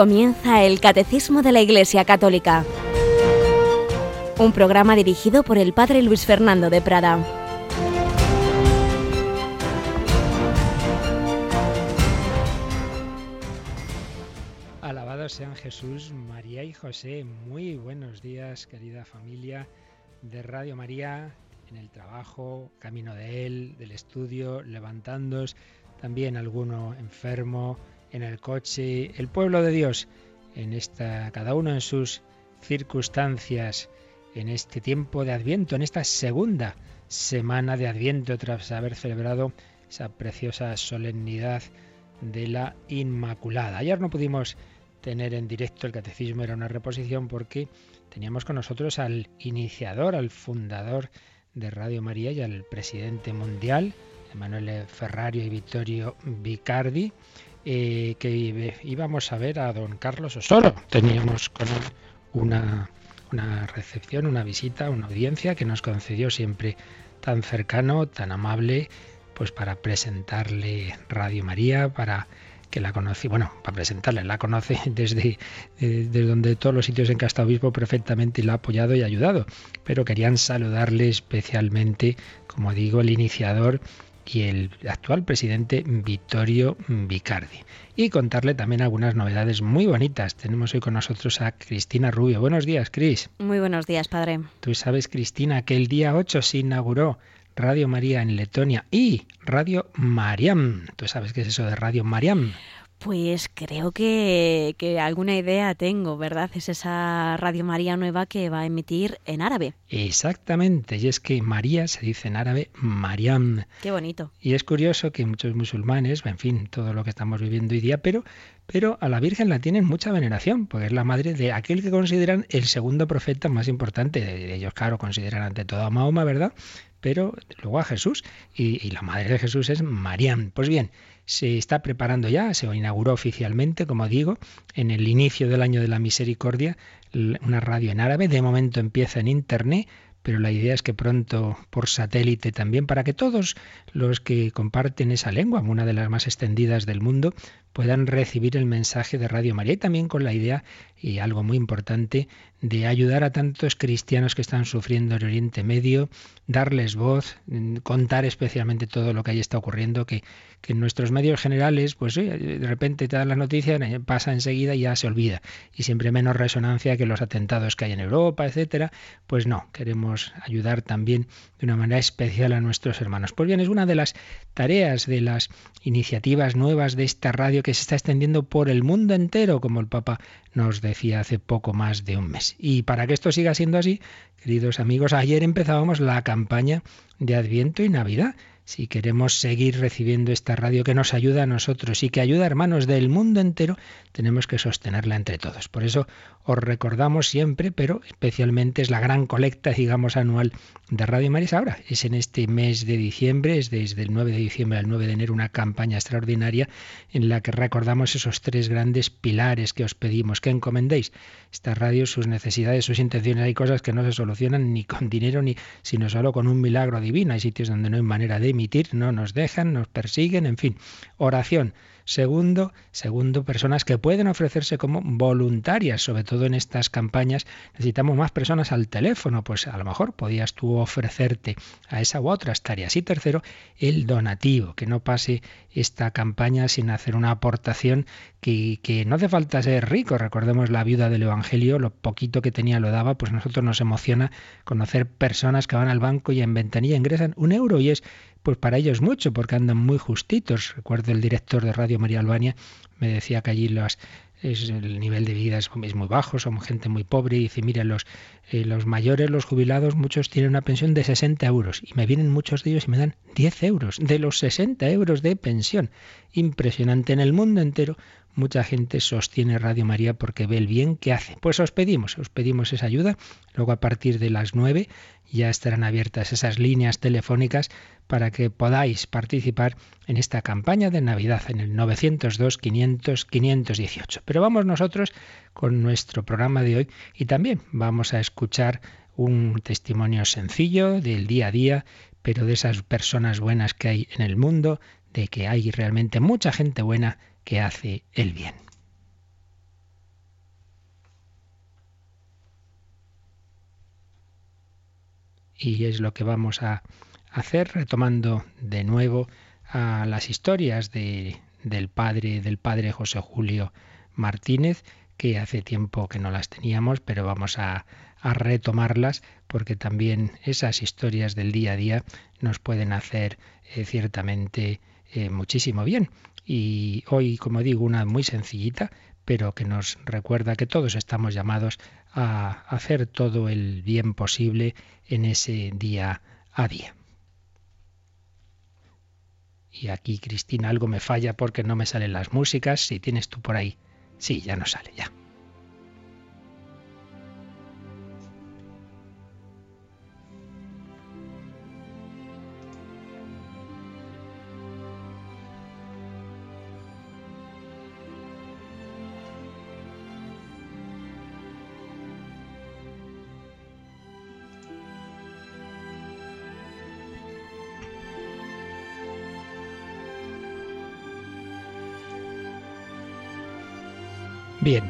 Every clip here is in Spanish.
Comienza el Catecismo de la Iglesia Católica, un programa dirigido por el Padre Luis Fernando de Prada. Alabados sean Jesús, María y José. Muy buenos días, querida familia de Radio María, en el trabajo, camino de él, del estudio, levantándos, también alguno enfermo, en el coche, el pueblo de Dios, en esta, cada uno en sus circunstancias, en este tiempo de Adviento, en esta segunda semana de Adviento, tras haber celebrado esa preciosa solemnidad de la Inmaculada. Ayer no pudimos tener en directo el catecismo, era una reposición porque teníamos con nosotros al iniciador, al fundador de Radio María y al presidente mundial, Emanuele Ferrario y Vittorio Vicardi, que íbamos a ver a don Carlos Osoro. Teníamos con él una, una recepción, una visita, una audiencia que nos concedió siempre tan cercano, tan amable, pues para presentarle Radio María, para que la conocí, bueno, para presentarle, la conoce desde, eh, desde donde todos los sitios en que ha obispo perfectamente y la ha apoyado y ayudado, pero querían saludarle especialmente, como digo, el iniciador y el actual presidente Vittorio Vicardi. Y contarle también algunas novedades muy bonitas. Tenemos hoy con nosotros a Cristina Rubio. Buenos días, Cris. Muy buenos días, padre. Tú sabes, Cristina, que el día 8 se inauguró Radio María en Letonia y Radio Mariam. ¿Tú sabes qué es eso de Radio Mariam? Pues creo que, alguna idea tengo, ¿verdad? Es esa Radio María nueva que va a emitir en árabe. Exactamente, y es que María se dice en árabe Mariam. Qué bonito. Y es curioso que muchos musulmanes, en fin, todo lo que estamos viviendo hoy día, pero, pero a la Virgen la tienen mucha veneración, porque es la madre de aquel que consideran el segundo profeta más importante. De ellos, claro, consideran ante todo a Mahoma, ¿verdad? Pero luego a Jesús, y, y la madre de Jesús es Mariam. Pues bien, se está preparando ya, se inauguró oficialmente, como digo, en el inicio del año de la misericordia, una radio en árabe. De momento empieza en Internet, pero la idea es que pronto por satélite también, para que todos los que comparten esa lengua, una de las más extendidas del mundo, puedan recibir el mensaje de Radio María y también con la idea, y algo muy importante, de ayudar a tantos cristianos que están sufriendo en Oriente Medio, darles voz, contar especialmente todo lo que ahí está ocurriendo, que, que en nuestros medios generales, pues de repente te dan las noticias, eh, pasa enseguida y ya se olvida. Y siempre menos resonancia que los atentados que hay en Europa, etcétera. Pues no, queremos ayudar también de una manera especial a nuestros hermanos. Pues bien, es una de las tareas de las iniciativas nuevas de esta radio que se está extendiendo por el mundo entero, como el Papa nos decía hace poco más de un mes. Y para que esto siga siendo así, queridos amigos, ayer empezábamos la campaña de Adviento y Navidad si queremos seguir recibiendo esta radio que nos ayuda a nosotros y que ayuda a hermanos del mundo entero, tenemos que sostenerla entre todos. Por eso os recordamos siempre, pero especialmente es la gran colecta, digamos, anual de Radio María. Ahora es en este mes de diciembre, es desde el 9 de diciembre al 9 de enero, una campaña extraordinaria en la que recordamos esos tres grandes pilares que os pedimos que encomendéis. Esta radio, sus necesidades, sus intenciones, hay cosas que no se solucionan ni con dinero, ni sino solo con un milagro divino. Hay sitios donde no hay manera de emitir, no nos dejan, nos persiguen, en fin. Oración Segundo, segundo, personas que pueden ofrecerse como voluntarias, sobre todo en estas campañas necesitamos más personas al teléfono, pues a lo mejor podías tú ofrecerte a esa u otras tareas. Y tercero, el donativo, que no pase esta campaña sin hacer una aportación que, que no hace falta ser rico. Recordemos la viuda del Evangelio, lo poquito que tenía lo daba, pues nosotros nos emociona conocer personas que van al banco y en ventanilla ingresan un euro y es pues para ellos mucho, porque andan muy justitos. Recuerdo el director de Radio María Albania me decía que allí las, el nivel de vida es, muy bajo, son gente muy pobre y dice, mira, los, eh, los mayores, los jubilados, muchos tienen una pensión de 60 euros y me vienen muchos de ellos y me dan 10 euros de los 60 euros de pensión. Impresionante en el mundo entero. Mucha gente sostiene Radio María porque ve el bien que hace. Pues os pedimos, os pedimos esa ayuda. Luego a partir de las 9 ya estarán abiertas esas líneas telefónicas para que podáis participar en esta campaña de Navidad en el 902-500-518. Pero vamos nosotros con nuestro programa de hoy y también vamos a escuchar un testimonio sencillo del día a día, pero de esas personas buenas que hay en el mundo, de que hay realmente mucha gente buena que hace el bien. Y es lo que vamos a hacer retomando de nuevo a las historias de, del padre del padre José Julio Martínez que hace tiempo que no las teníamos, pero vamos a, a retomarlas porque también esas historias del día a día nos pueden hacer eh, ciertamente eh, muchísimo bien. Y hoy, como digo, una muy sencillita, pero que nos recuerda que todos estamos llamados a hacer todo el bien posible en ese día a día. Y aquí, Cristina, algo me falla porque no me salen las músicas. Si tienes tú por ahí. Sí, ya no sale, ya.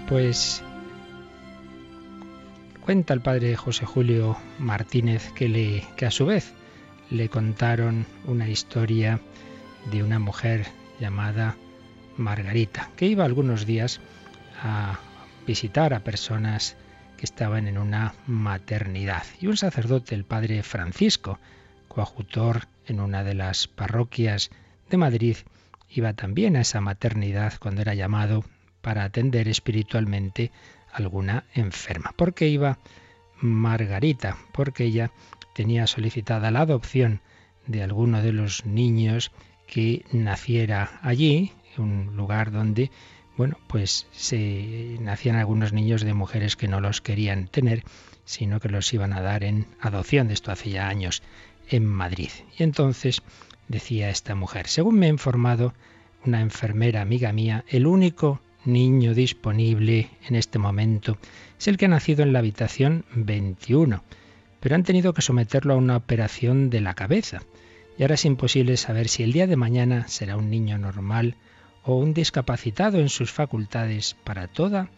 Pues cuenta el padre José Julio Martínez que, que a su vez le contaron una historia de una mujer llamada Margarita, que iba algunos días a visitar a personas que estaban en una maternidad. Y un sacerdote, el padre Francisco, coadjutor en una de las parroquias de Madrid, iba también a esa maternidad cuando era llamado para atender espiritualmente a alguna enferma. ¿Por qué iba Margarita? Porque ella tenía solicitada la adopción de alguno de los niños que naciera allí, un lugar donde, bueno, pues se nacían algunos niños de mujeres que no los querían tener, sino que los iban a dar en adopción. De esto hace ya años en Madrid. Y entonces decía esta mujer, según me ha informado una enfermera amiga mía, el único niño disponible en este momento es el que ha nacido en la habitación 21, pero han tenido que someterlo a una operación de la cabeza. Y ahora es imposible saber si el día de mañana será un niño normal o un discapacitado en sus facultades para toda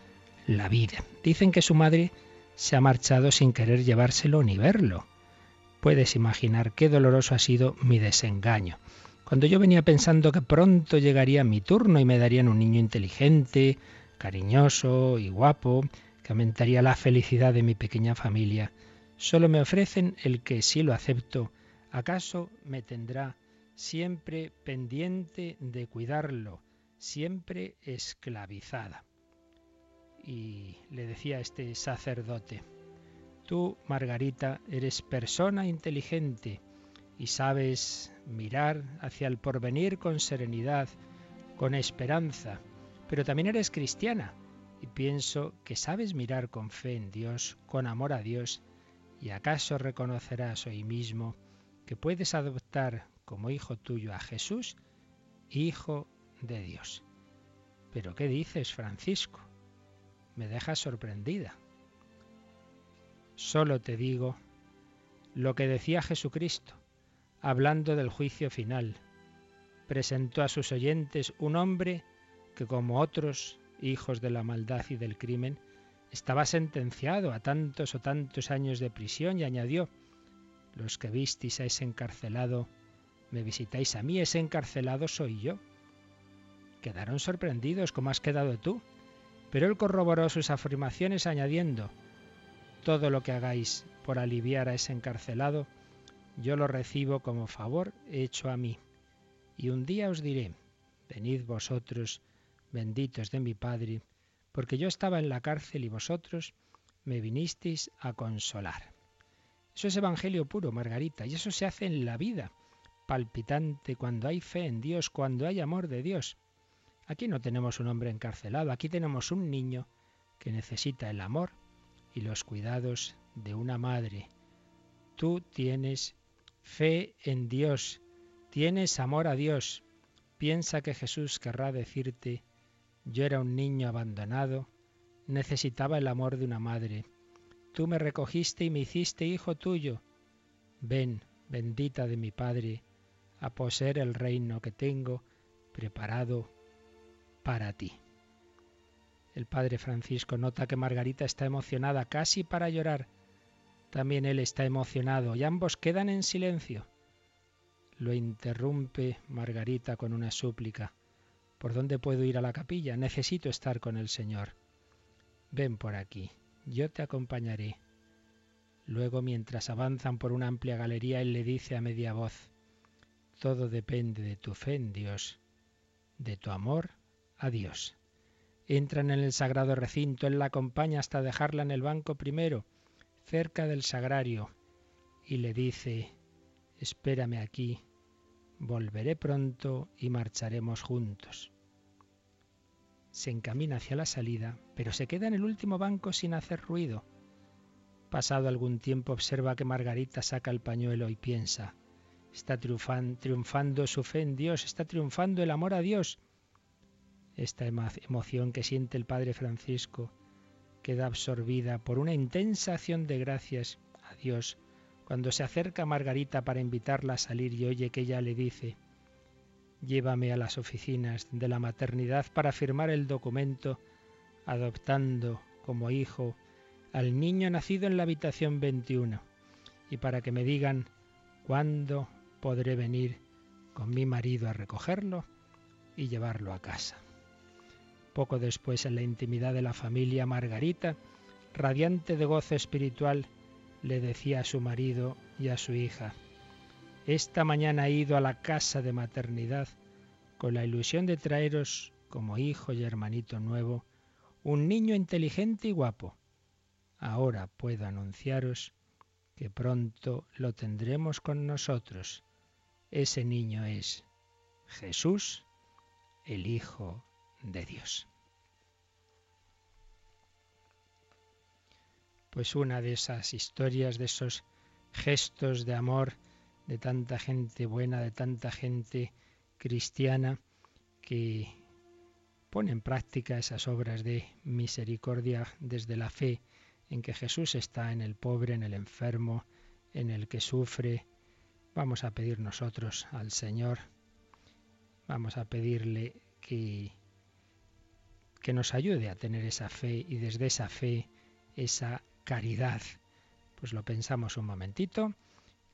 la vida. Dicen que su madre se ha marchado sin querer llevárselo ni verlo. Puedes imaginar qué doloroso ha sido mi desengaño. Cuando yo venía pensando que pronto llegaría mi turno y me darían un niño inteligente, cariñoso y guapo, que aumentaría la felicidad de mi pequeña familia, solo me ofrecen el que si lo acepto, acaso me tendrá siempre pendiente de cuidarlo, siempre esclavizada. Y le decía este sacerdote, tú, Margarita, eres persona inteligente, y sabes mirar hacia el porvenir con serenidad, con esperanza, pero también eres cristiana y pienso que sabes mirar con fe en Dios, con amor a Dios, y acaso reconocerás hoy mismo que puedes adoptar como hijo tuyo a Jesús, hijo de Dios. Pero ¿qué dices, Francisco? Me dejas sorprendida. Solo te digo lo que decía Jesucristo hablando del juicio final. Presentó a sus oyentes un hombre que, como otros hijos de la maldad y del crimen, estaba sentenciado a tantos o tantos años de prisión y añadió, los que visteis a ese encarcelado, me visitáis a mí, ese encarcelado soy yo. Quedaron sorprendidos como has quedado tú, pero él corroboró sus afirmaciones añadiendo, todo lo que hagáis por aliviar a ese encarcelado, yo lo recibo como favor hecho a mí. Y un día os diré, venid vosotros, benditos de mi Padre, porque yo estaba en la cárcel y vosotros me vinisteis a consolar. Eso es Evangelio puro, Margarita, y eso se hace en la vida, palpitante cuando hay fe en Dios, cuando hay amor de Dios. Aquí no tenemos un hombre encarcelado, aquí tenemos un niño que necesita el amor y los cuidados de una madre. Tú tienes fe en Dios, tienes amor a Dios. Piensa que Jesús querrá decirte, yo era un niño abandonado, necesitaba el amor de una madre. Tú me recogiste y me hiciste hijo tuyo. Ven, bendita de mi Padre, a poseer el reino que tengo preparado para ti. El padre Francisco nota que Margarita está emocionada casi para llorar También él está emocionado y ambos quedan en silencio. Lo interrumpe Margarita con una súplica. ¿Por dónde puedo ir a la capilla? Necesito estar con el Señor. Ven por aquí, yo te acompañaré. Luego, mientras avanzan por una amplia galería, él le dice a media voz, Todo depende de tu fe en Dios, de tu amor a Dios. Entran en el sagrado recinto, él la acompaña hasta dejarla en el banco primero, cerca del sagrario, y le dice, Espérame aquí, volveré pronto y marcharemos juntos. Se encamina hacia la salida, pero se queda en el último banco sin hacer ruido. Pasado algún tiempo observa que Margarita saca el pañuelo y piensa, está triunfando su fe en Dios, está triunfando el amor a Dios. Esta emoción que siente el Padre Francisco queda absorbida por una intensa acción de gracias a Dios cuando se acerca Margarita para invitarla a salir y oye que ella le dice, llévame a las oficinas de la maternidad para firmar el documento adoptando como hijo al niño nacido en la habitación 21 y para que me digan cuándo podré venir con mi marido a recogerlo y llevarlo a casa. Poco después, en la intimidad de la familia, Margarita, radiante de gozo espiritual, le decía a su marido y a su hija, Esta mañana he ido a la casa de maternidad con la ilusión de traeros, como hijo y hermanito nuevo, un niño inteligente y guapo. Ahora puedo anunciaros que pronto lo tendremos con nosotros. Ese niño es Jesús, el Hijo de Dios. Pues una de esas historias, de esos gestos de amor de tanta gente buena, de tanta gente cristiana que pone en práctica esas obras de misericordia desde la fe en que Jesús está en el pobre, en el enfermo, en el que sufre. Vamos a pedir nosotros al Señor, vamos a pedirle que que nos ayude a tener esa fe y desde esa fe, esa caridad. Pues lo pensamos un momentito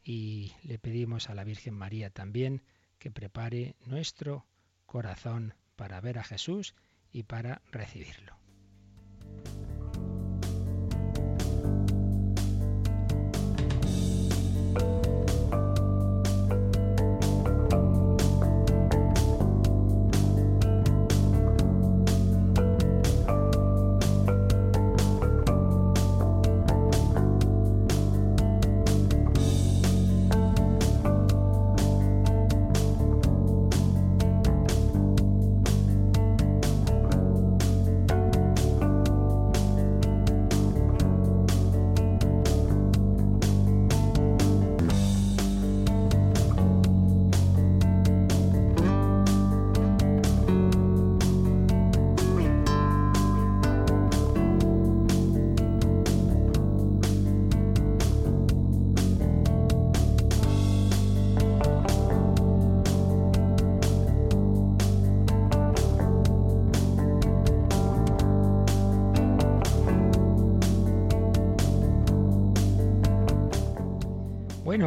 y le pedimos a la Virgen María también que prepare nuestro corazón para ver a Jesús y para recibirlo.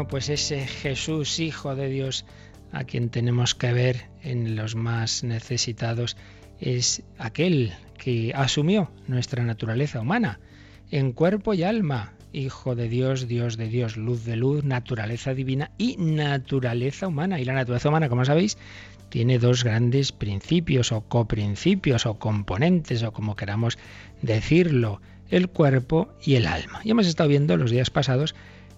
Pues ese Jesús, Hijo de Dios, a quien tenemos que ver en los más necesitados, es aquel que asumió nuestra naturaleza humana, en cuerpo y alma, Hijo de Dios, Dios de Dios, luz de luz, naturaleza divina y naturaleza humana. Y la naturaleza humana, como sabéis, tiene dos grandes principios o coprincipios o componentes o como queramos decirlo, el cuerpo y el alma. Y hemos estado viendo los días pasados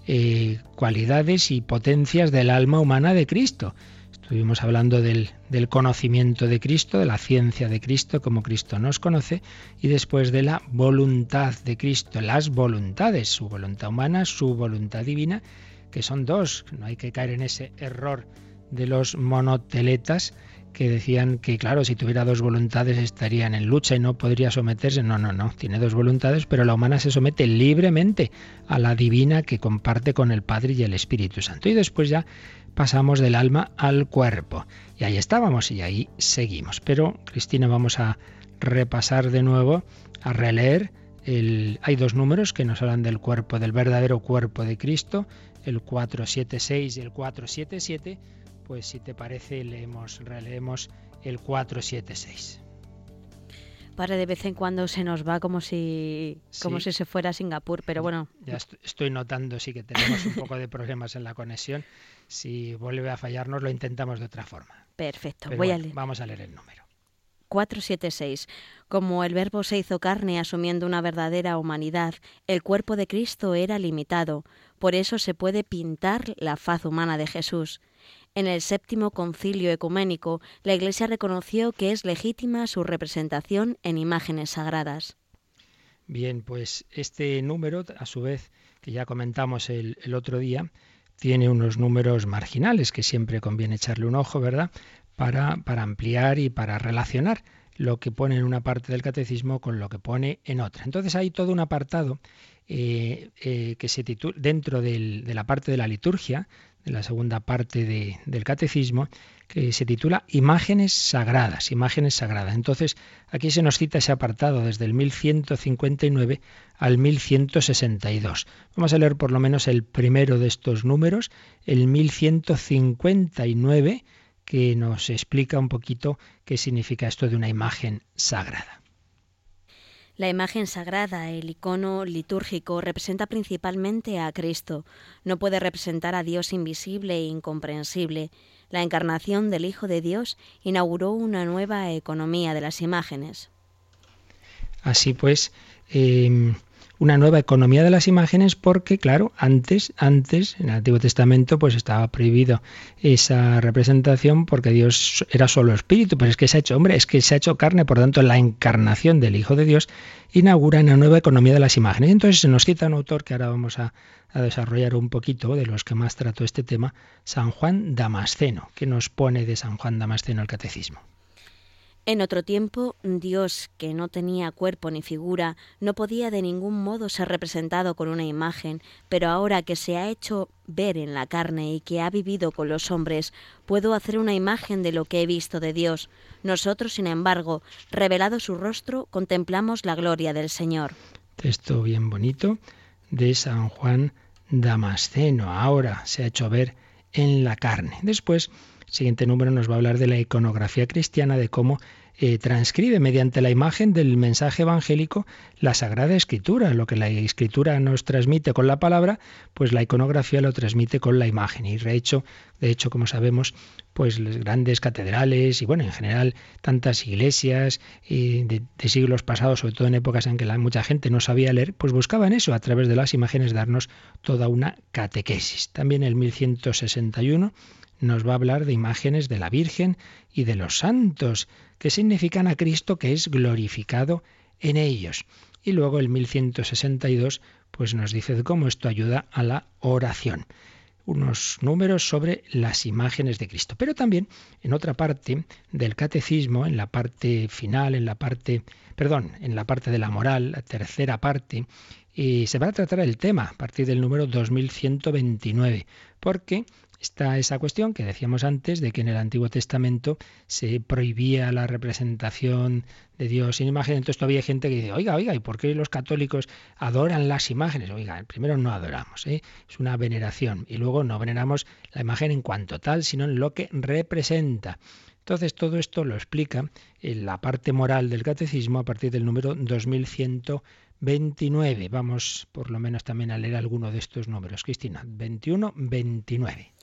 eh, cualidades y potencias del alma humana de Cristo. Estuvimos hablando del, del, conocimiento de Cristo, de la ciencia de Cristo, como Cristo nos conoce, y después de la voluntad de Cristo, las voluntades, su voluntad humana, su voluntad divina, que son dos. No hay que caer en ese error de los monoteletas que decían que, claro, si tuviera dos voluntades estarían en lucha y no podría someterse. No, no, no, tiene dos voluntades, pero la humana se somete libremente a la divina que comparte con el Padre y el Espíritu Santo. Y después ya pasamos del alma al cuerpo. Y ahí estábamos y ahí seguimos. Pero, Cristina, vamos a repasar de nuevo, a releer hay dos números que nos hablan del cuerpo, del verdadero cuerpo de Cristo, el 476 y el 477. Pues si te parece, leemos, releemos el 476. Para de vez en cuando se nos va como si, como si se fuera a Singapur, pero bueno. Ya estoy notando, sí que tenemos un poco de problemas en la conexión. Si vuelve a fallarnos, lo intentamos de otra forma. Perfecto, voy a leer. Vamos a leer el número. 476. Como el Verbo se hizo carne asumiendo una verdadera humanidad, el cuerpo de Cristo era limitado, por eso se puede pintar la faz humana de Jesús. En el séptimo concilio ecuménico, la Iglesia reconoció que es legítima su representación en imágenes sagradas. Bien, pues este número, a su vez, que ya comentamos el, otro día, tiene unos números marginales que siempre conviene echarle un ojo, ¿verdad? Para, para ampliar y para relacionar lo que pone en una parte del catecismo con lo que pone en otra. Entonces hay todo un apartado eh, eh, que se titula dentro de la parte de la liturgia, de la segunda parte del catecismo, que se titula Imágenes Sagradas, Imágenes Sagradas. Entonces, aquí se nos cita ese apartado desde el 1159 al 1162. Vamos a leer por lo menos el primero de estos números, el 1159, que nos explica un poquito qué significa esto de una imagen sagrada. La imagen sagrada, el icono litúrgico, representa principalmente a Cristo. No puede representar a Dios invisible e incomprensible. La encarnación del Hijo de Dios inauguró una nueva economía de las imágenes. Así pues, em, una nueva economía de las imágenes porque, claro, antes, antes, en el Antiguo Testamento, pues estaba prohibido esa representación porque Dios era solo espíritu, pero es que se ha hecho hombre, es que se ha hecho carne, por tanto, la encarnación del Hijo de Dios inaugura una nueva economía de las imágenes. Entonces se nos cita un autor que ahora vamos a, a desarrollar un poquito, de los que más trató este tema, San Juan Damasceno, que nos pone de San Juan Damasceno el catecismo. En otro tiempo, Dios, que no tenía cuerpo ni figura, no podía de ningún modo ser representado con una imagen, pero ahora que se ha hecho ver en la carne y que ha vivido con los hombres, puedo hacer una imagen de lo que he visto de Dios. Nosotros, sin embargo, revelado su rostro, contemplamos la gloria del Señor. Texto bien bonito de San Juan Damasceno. Ahora se ha hecho ver en la carne. Después siguiente número nos va a hablar de la iconografía cristiana, de cómo eh, transcribe mediante la imagen del mensaje evangélico la Sagrada Escritura. Lo que la Escritura nos transmite con la palabra, pues la iconografía lo transmite con la imagen. Y de hecho, de hecho como sabemos, pues las grandes catedrales y bueno, en general tantas iglesias eh, de, de, siglos pasados, sobre todo en épocas en que la, mucha gente no sabía leer, pues buscaban eso a través de las imágenes darnos toda una catequesis. También el 1161 nos va a hablar de imágenes de la Virgen y de los santos, que significan a Cristo que es glorificado en ellos. Y luego el 1162 pues nos dice cómo esto ayuda a la oración. Unos números sobre las imágenes de Cristo. Pero también en otra parte del catecismo, en la parte final, en la parte, perdón, en la parte de la moral, la tercera parte, y se va a tratar el tema a partir del número 2129, porque Está esa cuestión que decíamos antes de que en el Antiguo Testamento se prohibía la representación de Dios sin imagen. Entonces todavía hay gente que dice, oiga, oiga, ¿y por qué los católicos adoran las imágenes? Oiga, primero no adoramos, ¿eh? es una veneración. Y luego no veneramos la imagen en cuanto tal, sino en lo que representa. Entonces todo esto lo explica en la parte moral del catecismo a partir del número 2129. Vamos por lo menos también a leer alguno de estos números. Cristina, 21, 29.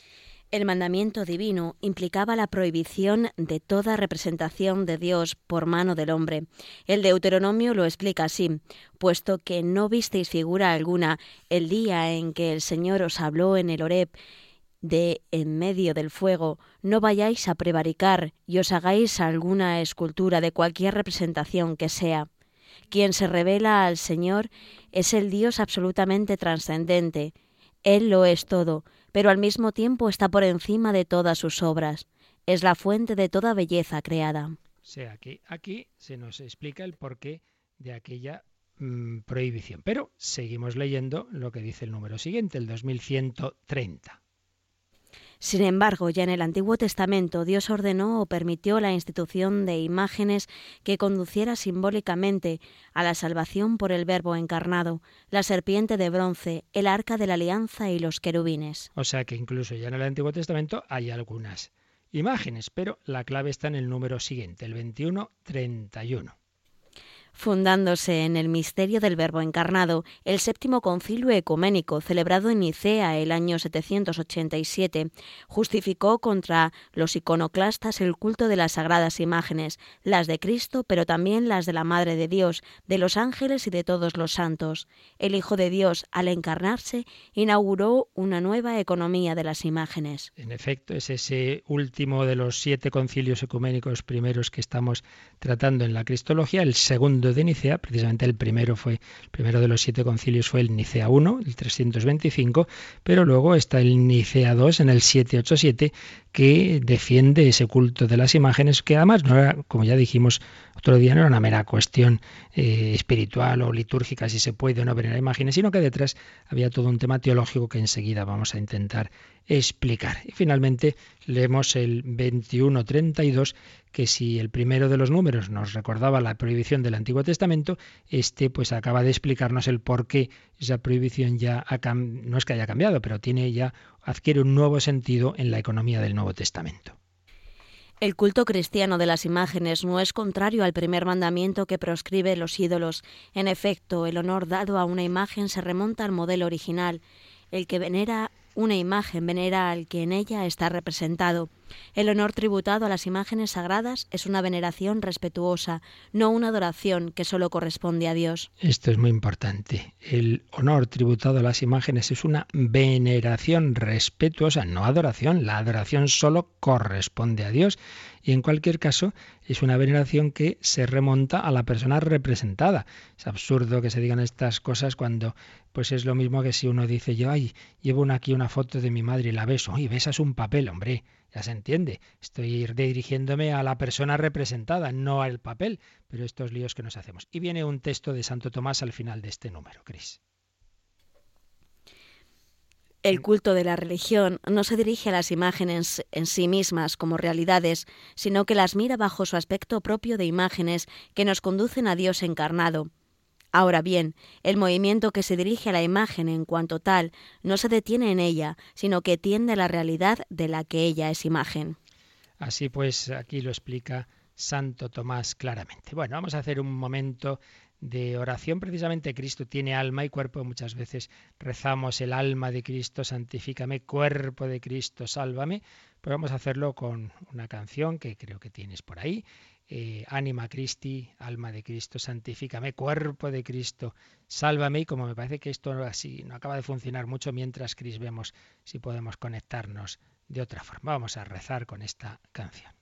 El mandamiento divino implicaba la prohibición de toda representación de Dios por mano del hombre. El Deuteronomio lo explica así, puesto que no visteis figura alguna el día en que el Señor os habló en el Horeb de en medio del fuego, no vayáis a prevaricar y os hagáis alguna escultura de cualquier representación que sea. Quien se revela al Señor es el Dios absolutamente trascendente. Él lo es todo, pero al mismo tiempo está por encima de todas sus obras. Es la fuente de toda belleza creada. sea, aquí, aquí se nos explica el porqué de aquella mm, prohibición. Pero seguimos leyendo lo que dice el número siguiente, el 2130. Sin embargo, ya en el Antiguo Testamento Dios ordenó o permitió la institución de imágenes que conduciera simbólicamente a la salvación por el Verbo encarnado, la serpiente de bronce, el arca de la alianza y los querubines. O sea que incluso ya en el Antiguo Testamento hay algunas imágenes, pero la clave está en el número siguiente, el 2131 fundándose en el misterio del Verbo encarnado, el séptimo concilio ecuménico, celebrado en Nicea el año 787, justificó contra los iconoclastas el culto de las sagradas imágenes, las de Cristo, pero también las de la Madre de Dios, de los ángeles y de todos los santos. El Hijo de Dios, al encarnarse, inauguró una nueva economía de las imágenes. En efecto, es ese último de los siete concilios ecuménicos primeros que estamos tratando en la Cristología, el segundo de Nicea, precisamente el primero fue, el primero de los siete concilios fue el Nicea I, el 325, pero luego está el Nicea II en el 787, que defiende ese culto de las imágenes, que además no era, como ya dijimos otro día, no era una mera cuestión eh, espiritual o litúrgica, si se puede o no venerar imágenes, sino que detrás había todo un tema teológico que enseguida vamos a intentar explicar. Y finalmente leemos el 2132, que si el primero de los números nos recordaba la prohibición del Antiguo Testamento, este pues acaba de explicarnos el por qué esa prohibición ya no es que haya cambiado, pero tiene ya adquiere un nuevo sentido en la economía del Nuevo Testamento. El culto cristiano de las imágenes no es contrario al primer mandamiento que proscribe los ídolos. En efecto, el honor dado a una imagen se remonta al modelo original. El que venera una imagen venera al que en ella está representado. El honor tributado a las imágenes sagradas es una veneración respetuosa, no una adoración que solo corresponde a Dios. Esto es muy importante. El honor tributado a las imágenes es una veneración respetuosa, no adoración. La adoración solo corresponde a Dios y en cualquier caso es una veneración que se remonta a la persona representada. Es absurdo que se digan estas cosas cuando pues es lo mismo que si uno dice yo, ay, llevo aquí una foto de mi madre y la beso, y besas un papel, hombre, ya se entiende. Estoy dirigiéndome a la persona representada, no al papel, pero estos líos que nos hacemos. Y viene un texto de Santo Tomás al final de este número, Cris. El culto de la religión no se dirige a las imágenes en sí mismas como realidades, sino que las mira bajo su aspecto propio de imágenes que nos conducen a Dios encarnado. Ahora bien, el movimiento que se dirige a la imagen en cuanto tal no se detiene en ella, sino que tiende a la realidad de la que ella es imagen. Así pues, aquí lo explica Santo Tomás claramente. Bueno, vamos a hacer un momento de oración, precisamente Cristo tiene alma y cuerpo. Muchas veces rezamos el alma de Cristo, santifícame, cuerpo de Cristo, sálvame. Pues vamos a hacerlo con una canción que creo que tienes por ahí. Eh, Anima Christi, alma de Cristo, santifícame, cuerpo de Cristo, sálvame. Y como me parece que esto así no acaba de funcionar mucho, mientras Cris vemos si podemos conectarnos de otra forma. Vamos a rezar con esta canción.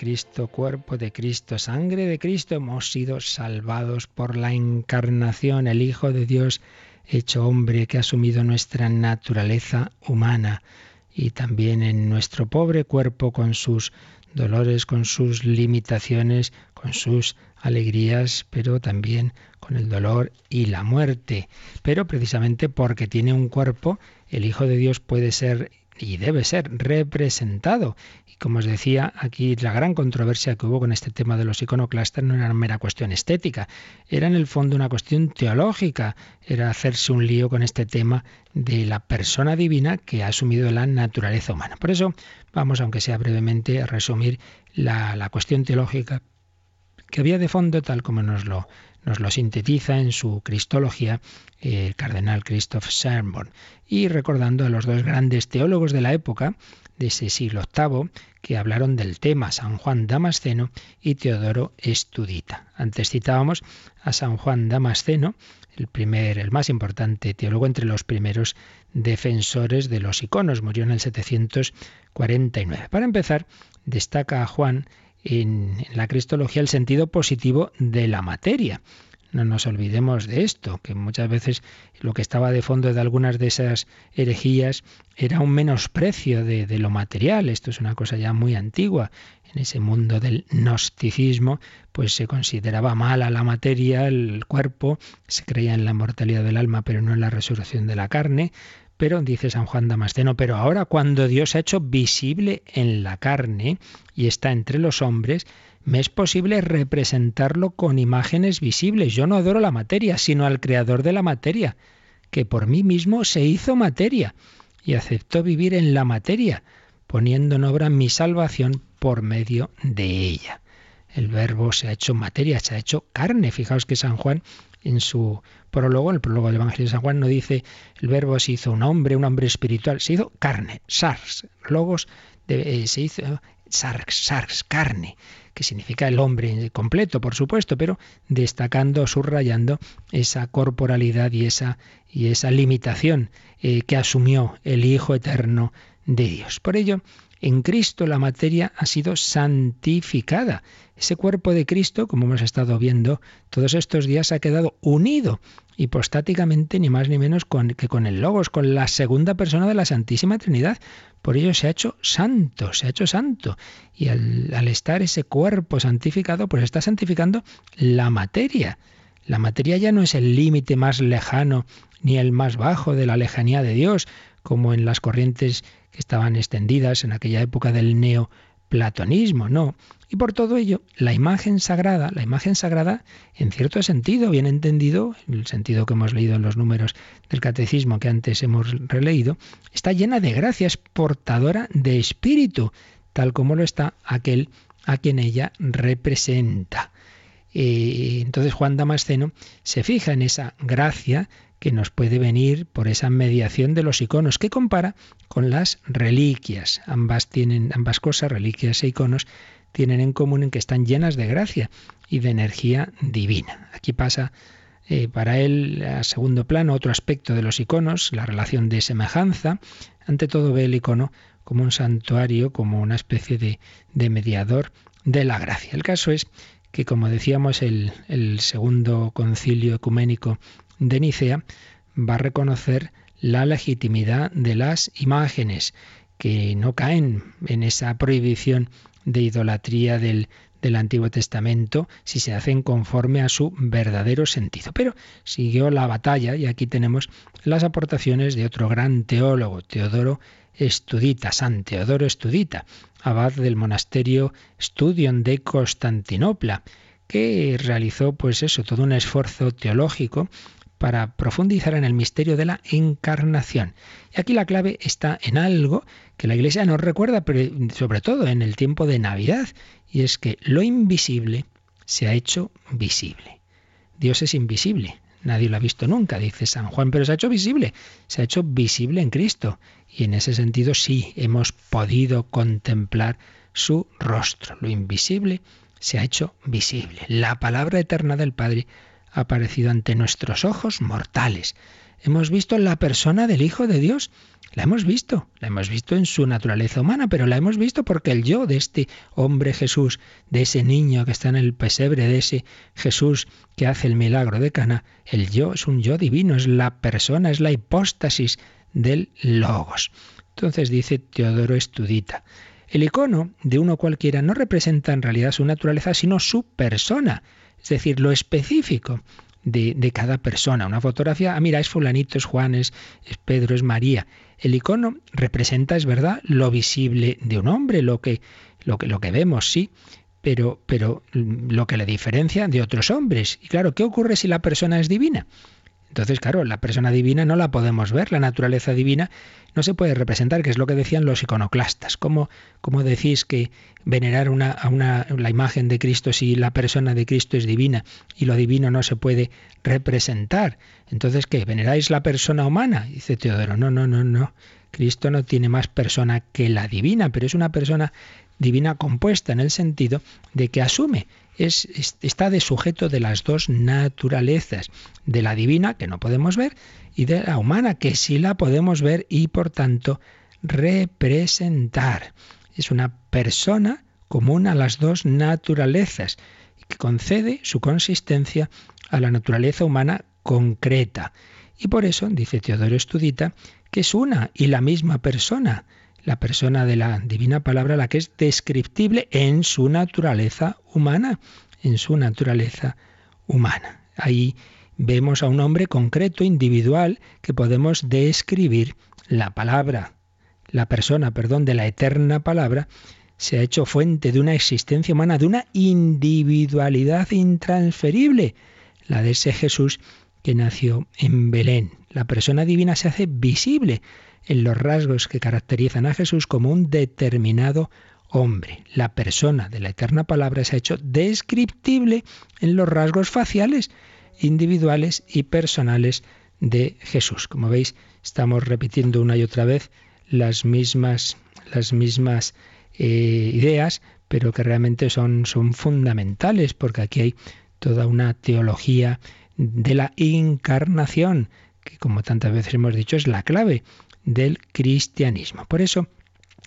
Cristo, cuerpo de Cristo, sangre de Cristo, hemos sido salvados por la encarnación, el Hijo de Dios hecho hombre que ha asumido nuestra naturaleza humana y también en nuestro pobre cuerpo con sus dolores, con sus limitaciones, con sus alegrías, pero también con el dolor y la muerte. Pero precisamente porque tiene un cuerpo, el Hijo de Dios puede ser y debe ser representado. Como os decía, aquí la gran controversia que hubo con este tema de los iconoclastas no era una mera cuestión estética, era en el fondo una cuestión teológica, era hacerse un lío con este tema de la persona divina que ha asumido la naturaleza humana. Por eso vamos, aunque sea brevemente, a resumir la, cuestión teológica que había de fondo, tal como nos lo, sintetiza en su Cristología el cardenal Christoph Schönborn, y recordando a los dos grandes teólogos de la época, de ese siglo VIII, que hablaron del tema, San Juan Damasceno y Teodoro Estudita. Antes citábamos a San Juan Damasceno, el primer, el más importante teólogo entre los primeros defensores de los iconos, murió en el 749. Para empezar, destaca a Juan en, la cristología el sentido positivo de la materia. No nos olvidemos de esto, que muchas veces lo que estaba de fondo de algunas de esas herejías era un menosprecio de, lo material. Esto es una cosa ya muy antigua. En ese mundo del gnosticismo, pues se consideraba mala la materia, el cuerpo, se creía en la mortalidad del alma, pero no en la resurrección de la carne. Pero, dice San Juan Damasceno, pero ahora cuando Dios ha hecho visible en la carne y está entre los hombres, me es posible representarlo con imágenes visibles. Yo no adoro la materia, sino al creador de la materia, que por mí mismo se hizo materia y aceptó vivir en la materia, poniendo en obra mi salvación por medio de ella. El verbo se ha hecho materia, se ha hecho carne. Fijaos que San Juan en su prólogo, el prólogo del Evangelio de San Juan, no dice el verbo se hizo un hombre, un hombre espiritual, se hizo carne, sars, logos, de, eh, se hizo sars, sars, carne, que significa el hombre completo, por supuesto, pero destacando, subrayando esa corporalidad y esa, y esa limitación eh, que asumió el Hijo Eterno de Dios. Por ello, en Cristo la materia ha sido santificada. Ese cuerpo de Cristo, como hemos estado viendo todos estos días, ha quedado unido hipostáticamente ni más ni menos que con el Logos, con la segunda persona de la Santísima Trinidad. Por ello se ha hecho santo, se ha hecho santo. Y al, al estar ese cuerpo santificado, pues está santificando la materia. La materia ya no es el límite más lejano ni el más bajo de la lejanía de Dios, como en las corrientes que estaban extendidas en aquella época del neoplatonismo, no. Y por todo ello, la imagen sagrada, la imagen sagrada, en cierto sentido, bien entendido, el sentido que hemos leído en los números del catecismo que antes hemos releído, está llena de gracias, portadora de espíritu, tal como lo está aquel a quien ella representa. Eh, entonces Juan Damasceno se fija en esa gracia que nos puede venir por esa mediación de los iconos, que compara con las reliquias. Ambas tienen, ambas cosas, reliquias e iconos, tienen en común en que están llenas de gracia y de energía divina. Aquí pasa eh, para él a segundo plano otro aspecto de los iconos, la relación de semejanza. Ante todo ve el icono como un santuario, como una especie de, de mediador de la gracia. El caso es que, como decíamos, el, el segundo concilio ecuménico de Nicea va a reconocer la legitimidad de las imágenes, que no caen en esa prohibición de idolatría del, del Antiguo Testamento si se hacen conforme a su verdadero sentido. Pero siguió la batalla y aquí tenemos las aportaciones de otro gran teólogo, Teodoro Estudita, San Teodoro Estudita, abad del monasterio Studion de Constantinopla, que realizó pues eso, todo un esfuerzo teológico para profundizar en el misterio de la encarnación. Y aquí la clave está en algo que la Iglesia nos recuerda, pero sobre todo en el tiempo de Navidad, y es que lo invisible se ha hecho visible. Dios es invisible, nadie lo ha visto nunca, dice San Juan, pero se ha hecho visible, se ha hecho visible en Cristo. Y en ese sentido sí hemos podido contemplar su rostro. Lo invisible se ha hecho visible. La palabra eterna del Padre aparecido ante nuestros ojos mortales. Hemos visto la persona del Hijo de Dios. La hemos visto, la hemos visto en su naturaleza humana, pero la hemos visto porque el yo de este hombre Jesús, de ese niño que está en el pesebre, de ese Jesús que hace el milagro de Cana, el yo es un yo divino, es la persona, es la hipóstasis del Logos. Entonces dice Teodoro Estudita, el icono de uno cualquiera no representa en realidad su naturaleza, sino su persona, es decir, lo específico de, cada persona. Una fotografía, ah, mira, es fulanito, es Juan, es, Pedro, es María. El icono representa, es verdad, lo visible de un hombre, lo que, lo que, lo que vemos, sí, pero, pero lo que le diferencia de otros hombres. Y claro, ¿qué ocurre si la persona es divina? Entonces, claro, la persona divina no la podemos ver, la naturaleza divina no se puede representar, que es lo que decían los iconoclastas. ¿Cómo, cómo decís que venerar una, a una, la imagen de Cristo si la persona de Cristo es divina y lo divino no se puede representar? Entonces, ¿qué? ¿Veneráis la persona humana? Dice Teodoro, no, no, no, no. Cristo no tiene más persona que la divina, pero es una persona divina compuesta en el sentido de que asume es, está de sujeto de las dos naturalezas, de la divina, que no podemos ver, y de la humana, que sí la podemos ver y por tanto representar. Es una persona común a las dos naturalezas y que concede su consistencia a la naturaleza humana concreta. Y por eso, dice Teodoro Estudita, que es una y la misma persona, la persona de la divina palabra, la que es descriptible en su naturaleza humana, en su naturaleza humana. Ahí vemos a un hombre concreto, individual, que podemos describir. La palabra, la persona, perdón, de la eterna palabra, se ha hecho fuente de una existencia humana, de una individualidad intransferible, la de ese Jesús que nació en Belén. La persona divina se hace visible en los rasgos que caracterizan a Jesús como un determinado hombre. La persona de la eterna palabra se ha hecho descriptible en los rasgos faciales, individuales y personales de Jesús. Como veis, estamos repitiendo una y otra vez las mismas, las mismas eh, ideas, pero que realmente son, son fundamentales, porque aquí hay toda una teología de la encarnación, que como tantas veces hemos dicho es la clave del cristianismo. Por eso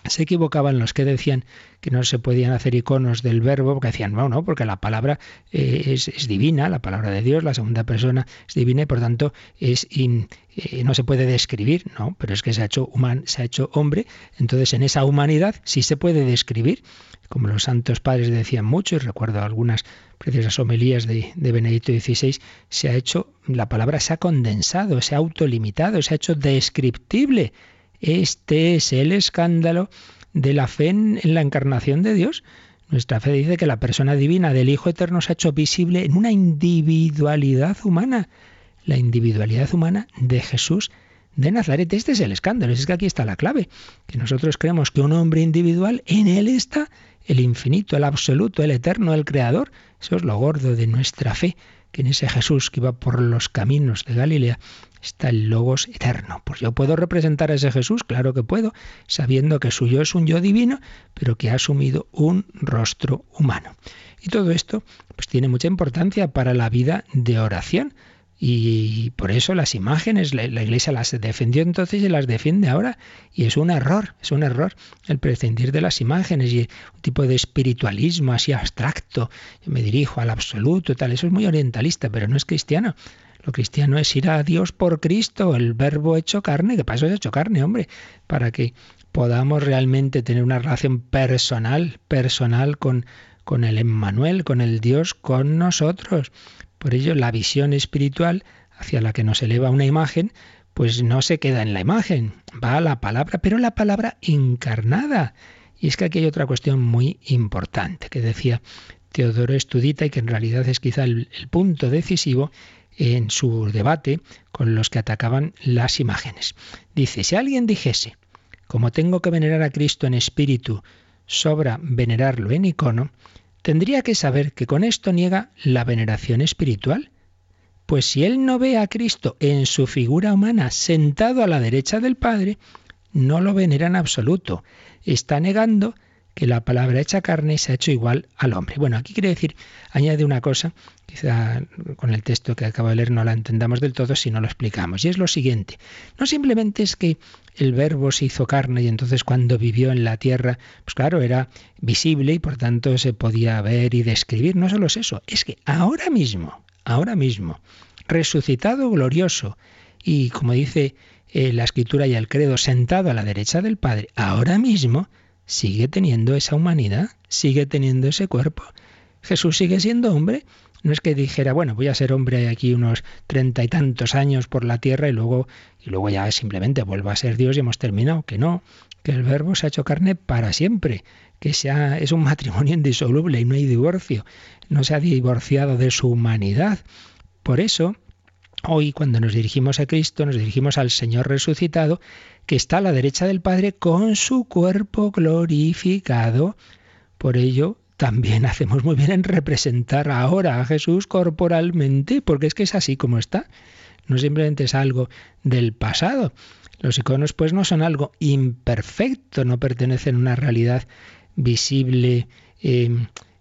se equivocaban los que decían que no se podían hacer iconos del verbo, porque decían, no, no, porque la palabra eh, es, divina, la palabra de Dios, la segunda persona es divina y por tanto es eh, no se puede describir, no, pero es que se ha hecho human, se ha hecho hombre, entonces en esa humanidad sí se puede describir, como los santos padres decían mucho, y recuerdo algunas preciosas homilías de, de Benedicto XVI, se ha hecho, la palabra se ha condensado, se ha autolimitado, se ha hecho descriptible este es el escándalo de la fe en, la encarnación de Dios. Nuestra fe dice que la persona divina del Hijo Eterno se ha hecho visible en una individualidad humana, la individualidad humana de Jesús de Nazaret. Este es el escándalo, es que aquí está la clave, que nosotros creemos que un hombre individual, en él está el infinito, el absoluto, el eterno, el creador. Eso es lo gordo de nuestra fe, que en ese Jesús que iba por los caminos de Galilea está el Logos eterno. Pues yo puedo representar a ese Jesús, claro que puedo, sabiendo que su yo es un yo divino, pero que ha asumido un rostro humano. Y todo esto pues tiene mucha importancia para la vida de oración. Y por eso las imágenes, la, Iglesia las defendió entonces y las defiende ahora. Y es un error, es un error el prescindir de las imágenes y un tipo de espiritualismo así abstracto. Me dirijo al absoluto, tal. Eso es muy orientalista, pero no es cristiano. Lo cristiano es ir a Dios por Cristo, el verbo hecho carne, que para eso es hecho carne, hombre, para que podamos realmente tener una relación personal, personal con, con el Emmanuel, con el Dios, con nosotros. Por ello, la visión espiritual hacia la que nos eleva una imagen, pues no se queda en la imagen, va a la palabra, pero la palabra encarnada. Y es que aquí hay otra cuestión muy importante que decía Teodoro Estudita y que en realidad es quizá el punto decisivo, en su debate con los que atacaban las imágenes. Dice, si alguien dijese, como tengo que venerar a Cristo en espíritu, sobra venerarlo en icono, tendría que saber que con esto niega la veneración espiritual. Pues si él no ve a Cristo en su figura humana sentado a la derecha del Padre, no lo venera en absoluto. Está negando que la palabra hecha carne se ha hecho igual al hombre. Bueno, aquí quiere decir, añade una cosa, quizá con el texto que acabo de leer no la entendamos del todo si no lo explicamos, y es lo siguiente, no simplemente es que el verbo se hizo carne y entonces cuando vivió en la tierra, pues claro, era visible y por tanto se podía ver y describir, no solo es eso, es que ahora mismo, ahora mismo, resucitado glorioso, y como dice eh, la escritura y el credo, sentado a la derecha del Padre, ahora mismo sigue teniendo esa humanidad, sigue teniendo ese cuerpo. Jesús sigue siendo hombre. No es que dijera, bueno, voy a ser hombre aquí unos treinta y tantos años por la tierra y luego, y luego ya simplemente vuelva a ser Dios y hemos terminado. Que no, que el verbo se ha hecho carne para siempre, que sea, es un matrimonio indisoluble y no hay divorcio. No se ha divorciado de su humanidad. Por eso, Hoy, cuando nos dirigimos a Cristo, nos dirigimos al Señor resucitado, que está a la derecha del Padre con su cuerpo glorificado. Por ello, también hacemos muy bien en representar ahora a Jesús corporalmente, porque es que es así como está. No simplemente es algo del pasado. Los iconos pues no son algo imperfecto, no pertenecen a una realidad visible. Eh,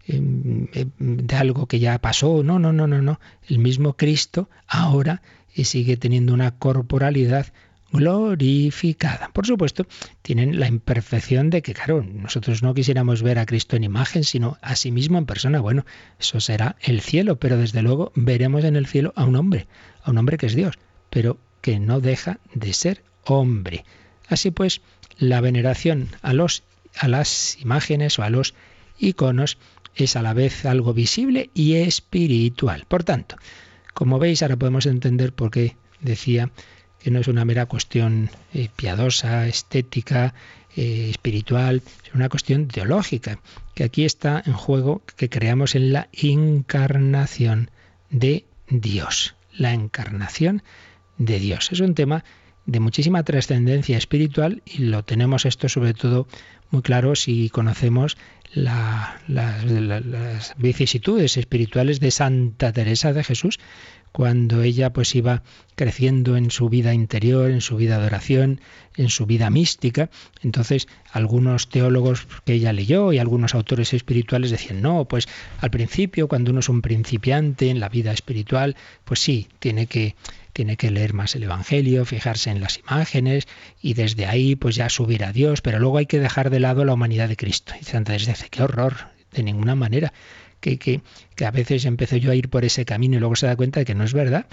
de algo que ya pasó. No, no, no, no, no. El mismo Cristo ahora sigue teniendo una corporalidad glorificada. Por supuesto, tienen la imperfección de que, claro, nosotros no quisiéramos ver a Cristo en imagen, sino a sí mismo en persona. Bueno, eso será el cielo, pero desde luego veremos en el cielo a un hombre, a un hombre que es Dios, pero que no deja de ser hombre. Así pues, la veneración a los a las imágenes o a los iconos es a la vez algo visible y espiritual. Por tanto, como veis, ahora podemos entender por qué decía que no es una mera cuestión eh, piadosa, estética, eh, espiritual, es una cuestión teológica, que aquí está en juego que creamos en la encarnación de Dios. La encarnación de Dios. Es un tema de muchísima trascendencia espiritual y lo tenemos esto sobre todo muy claro si conocemos las vicisitudes espirituales de Santa Teresa de Jesús, cuando ella pues iba creciendo en su vida interior, en su vida de oración, en su vida mística. Entonces, algunos teólogos que ella leyó y algunos autores espirituales decían, no, pues al principio, cuando uno es un principiante en la vida espiritual, pues sí, tiene que tiene que leer más el Evangelio, fijarse en las imágenes y desde ahí pues ya subir a Dios, pero luego hay que dejar de lado la humanidad de Cristo. Y Santa dice, qué horror, de ninguna manera. Que, que, que a veces empecé yo a ir por ese camino y luego se da cuenta de que no es verdad,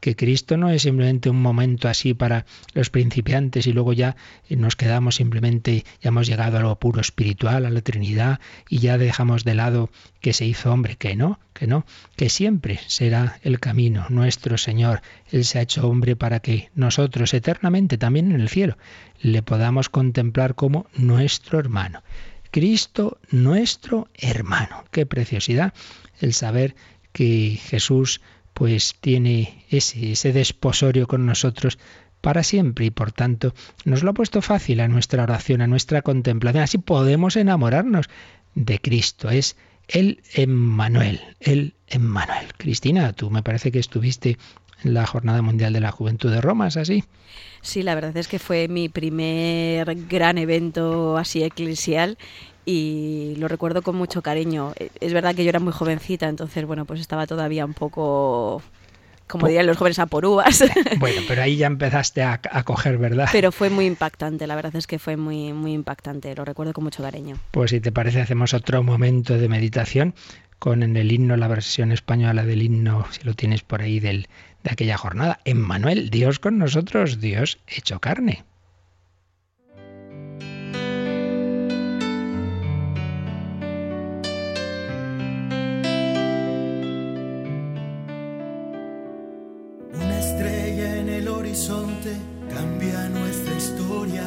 que Cristo no es simplemente un momento así para los principiantes y luego ya nos quedamos simplemente, ya hemos llegado a lo puro espiritual, a la Trinidad y ya dejamos de lado que se hizo hombre, que no, que no, que siempre será el camino, nuestro Señor. Él se ha hecho hombre para que nosotros eternamente, también en el cielo, le podamos contemplar como nuestro hermano. Cristo nuestro hermano. Qué preciosidad el saber que Jesús pues tiene ese, desposorio con nosotros para siempre y por tanto nos lo ha puesto fácil a nuestra oración, a nuestra contemplación. Así podemos enamorarnos de Cristo. Es el Emmanuel, el Emmanuel. Cristina, tú me parece que estuviste en la Jornada Mundial de la Juventud de Roma, ¿es así? Sí, la verdad es que fue mi primer gran evento así eclesial y lo recuerdo con mucho cariño. E, es verdad que yo era muy jovencita, entonces, bueno, pues estaba todavía un poco como dirían los jóvenes a por uvas. Bueno, pero ahí ya empezaste a, a, coger, ¿verdad? Pero fue muy impactante, la verdad es que fue muy, muy impactante, lo recuerdo con mucho cariño. Pues si te parece, hacemos otro momento de meditación con en el himno, la versión española del himno, si lo tienes por ahí, del, de aquella jornada. Emmanuel, Dios con nosotros, Dios hecho carne. Cambia nuestra historia,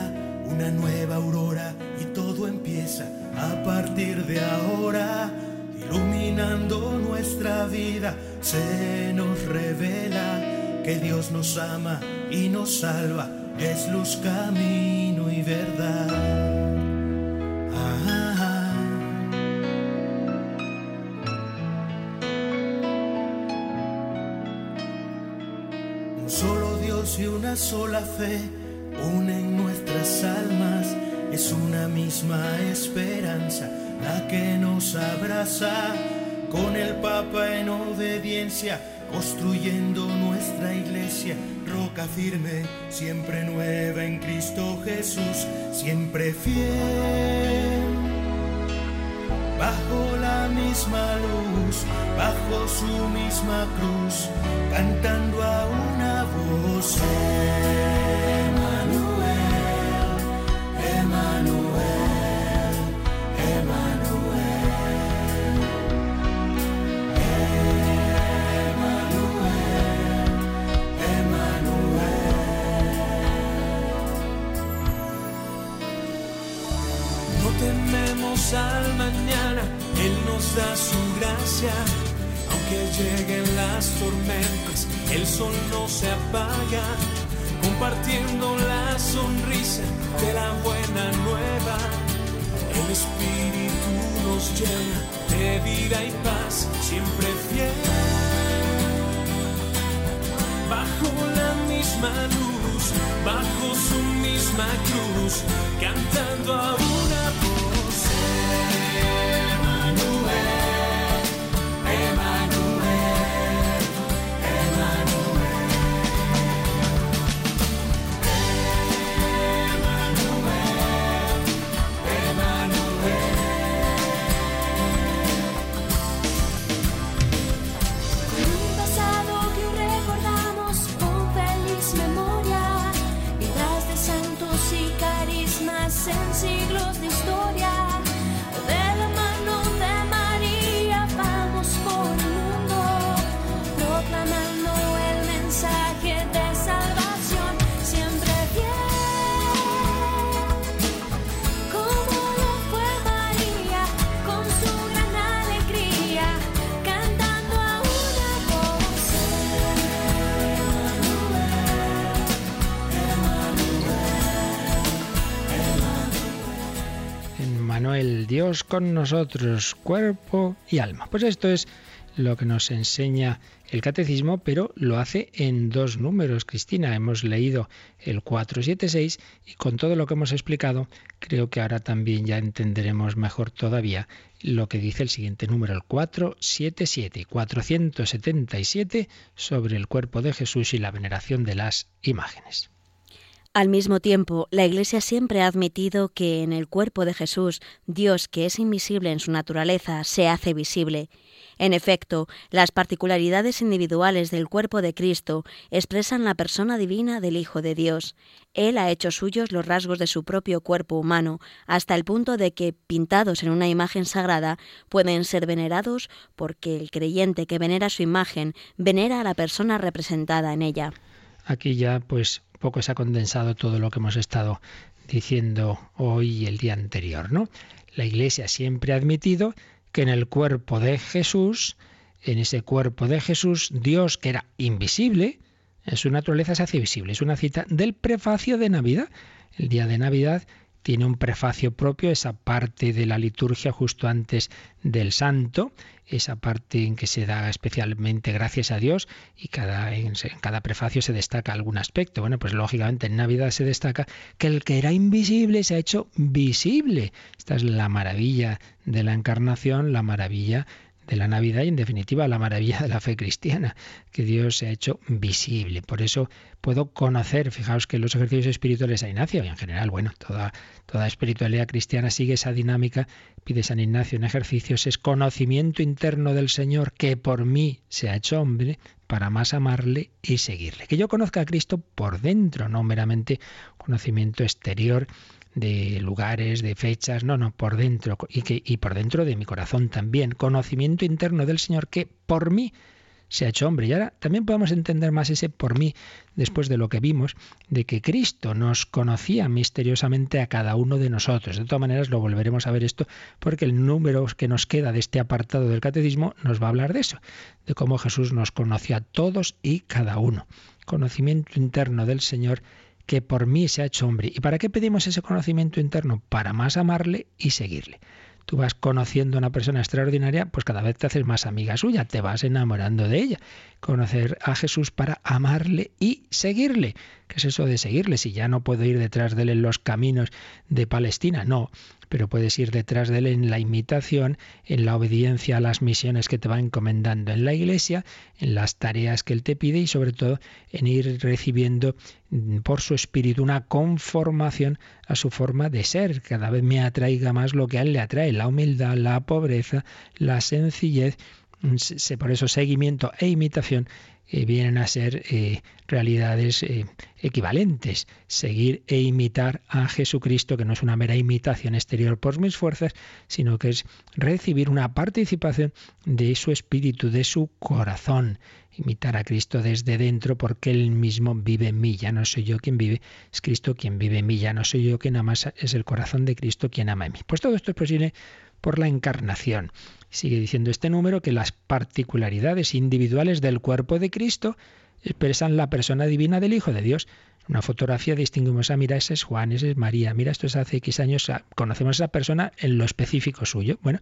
una nueva aurora y todo empieza a partir de ahora, iluminando nuestra vida, se nos revela que Dios nos ama y nos salva, es luz, camino y verdad. Y una sola fe unen nuestras almas es una misma esperanza la que nos abraza con el Papa en obediencia, construyendo nuestra iglesia, roca firme, siempre nueva en Cristo Jesús, siempre fiel. Bajo la misma luz, bajo su misma cruz, cantando a una voz. al mañana, Él nos da su gracia. Lleguen las tormentas, el sol no se apaga, compartiendo la sonrisa de la buena nueva. El Espíritu nos llena de vida y paz, siempre fiel. Bajo la misma luz, bajo su misma cruz, cantando a una voz. Con nosotros, cuerpo y alma. Pues esto es lo que nos enseña el catecismo, pero lo hace en dos números, Cristina. Hemos leído el 476 y con todo lo que hemos explicado, creo que ahora también ya entenderemos mejor todavía lo que dice el siguiente número, el 477, 477 sobre el cuerpo de Jesús y la veneración de las imágenes. Al mismo tiempo, la Iglesia siempre ha admitido que en el cuerpo de Jesús, Dios, que es invisible en su naturaleza, se hace visible. En efecto, las particularidades individuales del cuerpo de Cristo expresan la persona divina del Hijo de Dios. Él ha hecho suyos los rasgos de su propio cuerpo humano, hasta el punto de que, pintados en una imagen sagrada, pueden ser venerados porque el creyente que venera su imagen venera a la persona representada en ella. Aquí ya, pues, poco se ha condensado todo lo que hemos estado diciendo hoy y el día anterior, ¿no? La Iglesia siempre ha admitido que en el cuerpo de Jesús, en ese cuerpo de Jesús, Dios que era invisible, en su naturaleza se hace visible. Es una cita del prefacio de Navidad. El día de Navidad tiene un prefacio propio, esa parte de la liturgia justo antes del santo, esa parte en que se da especialmente gracias a Dios y cada, en, cada prefacio se destaca algún aspecto. Bueno, pues lógicamente en Navidad se destaca que el que era invisible se ha hecho visible. Esta es la maravilla de la encarnación, la maravilla de la Navidad y en definitiva la maravilla de la fe cristiana, que Dios se ha hecho visible. Por eso puedo conocer, fijaos que los ejercicios espirituales a Ignacio y en general, bueno, toda, toda espiritualidad cristiana sigue esa dinámica, pide San Ignacio en ejercicios, es conocimiento interno del Señor que por mí se ha hecho hombre para más amarle y seguirle. Que yo conozca a Cristo por dentro, no meramente conocimiento exterior de lugares, de fechas, no, no, por dentro y que y por dentro de mi corazón también, conocimiento interno del Señor que por mí se ha hecho hombre. Y ahora también podemos entender más ese por mí después de lo que vimos, de que Cristo nos conocía misteriosamente a cada uno de nosotros. De todas maneras, lo volveremos a ver esto porque el número que nos queda de este apartado del catecismo nos va a hablar de eso, de cómo Jesús nos conoció a todos y cada uno. Conocimiento interno del Señor que por mí se ha hecho hombre. ¿Y para qué pedimos ese conocimiento interno? Para más amarle y seguirle. tú vas conociendo a una persona extraordinaria, pues cada vez te haces más amiga suya, te vas enamorando de ella. Conocer a Jesús para amarle y seguirle. ¿Qué es eso de seguirle? Si ya no puedo ir detrás de él en los caminos de Palestina, no pero puedes ir detrás de él en la imitación, en la obediencia a las misiones que te va encomendando en la iglesia, en las tareas que él te pide y sobre todo en ir recibiendo mm, por su espíritu una conformación a su forma de ser. Cada vez me atraiga más lo que a él le atrae, la humildad, la pobreza, la sencillez. Mm, por eso seguimiento e imitación vienen a ser eh, realidades eh, equivalentes. Seguir e imitar a Jesucristo, que no es una mera imitación exterior por mis fuerzas, sino que es recibir una participación de su espíritu, de su corazón. Imitar a Cristo desde dentro porque Él mismo vive en mí. Ya no soy yo quien vive, es Cristo quien vive en mí. Ya no soy yo quien ama, es el corazón de Cristo quien ama en mí. Pues todo esto es posible por la encarnación. Sigue diciendo este número que las particularidades individuales del cuerpo de Cristo expresan la persona divina del Hijo de Dios. En una fotografía distinguimos a, mira, ese es Juan, ese es María, mira, esto es hace X años, conocemos a esa persona en lo específico suyo. Bueno,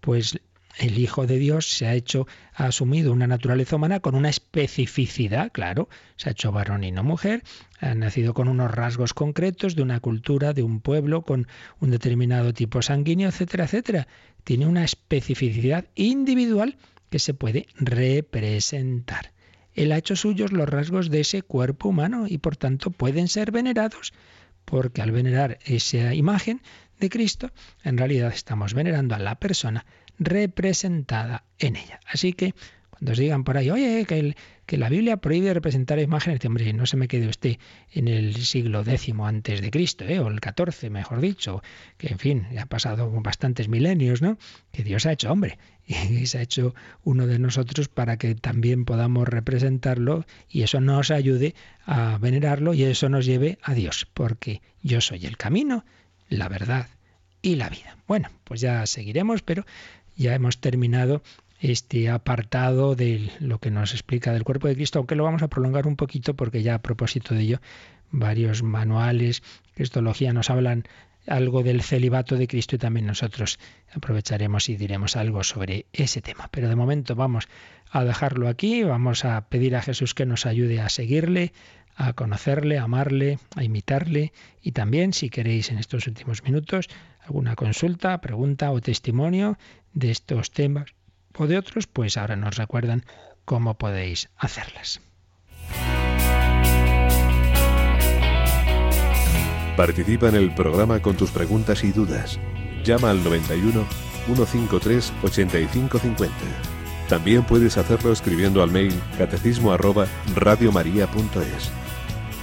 pues el Hijo de Dios se ha hecho, ha asumido una naturaleza humana con una especificidad, claro, se ha hecho varón y no mujer, ha nacido con unos rasgos concretos de una cultura, de un pueblo, con un determinado tipo sanguíneo, etcétera, etcétera. Tiene una especificidad individual que se puede representar. Él ha hecho suyos los rasgos de ese cuerpo humano y por tanto pueden ser venerados, porque al venerar esa imagen de Cristo, en realidad estamos venerando a la persona representada en ella. Así que cuando os digan por ahí, oye, que, que la Biblia prohíbe representar imágenes, hombre, no se me quede usted en el siglo X antes de Cristo, ¿eh? o el XIV, mejor dicho, que en fin, ya ha pasado bastantes milenios, ¿no? Que Dios ha hecho hombre y se ha hecho uno de nosotros para que también podamos representarlo y eso nos ayude a venerarlo y eso nos lleve a Dios, porque yo soy el camino, la verdad y la vida. Bueno, pues ya seguiremos, pero ya hemos terminado este apartado de lo que nos explica del cuerpo de Cristo, aunque lo vamos a prolongar un poquito porque ya a propósito de ello varios manuales, cristología nos hablan algo del celibato de Cristo y también nosotros aprovecharemos y diremos algo sobre ese tema. Pero de momento vamos a dejarlo aquí, vamos a pedir a Jesús que nos ayude a seguirle, a conocerle, a amarle, a imitarle y también, si queréis en estos últimos minutos, alguna consulta, pregunta o testimonio de estos temas o de otros, pues ahora nos recuerdan cómo podéis hacerlas. Participa en el programa con tus preguntas y dudas. Llama al 91 153 8550. También puedes hacerlo escribiendo al mail catecismo radiomaria.es.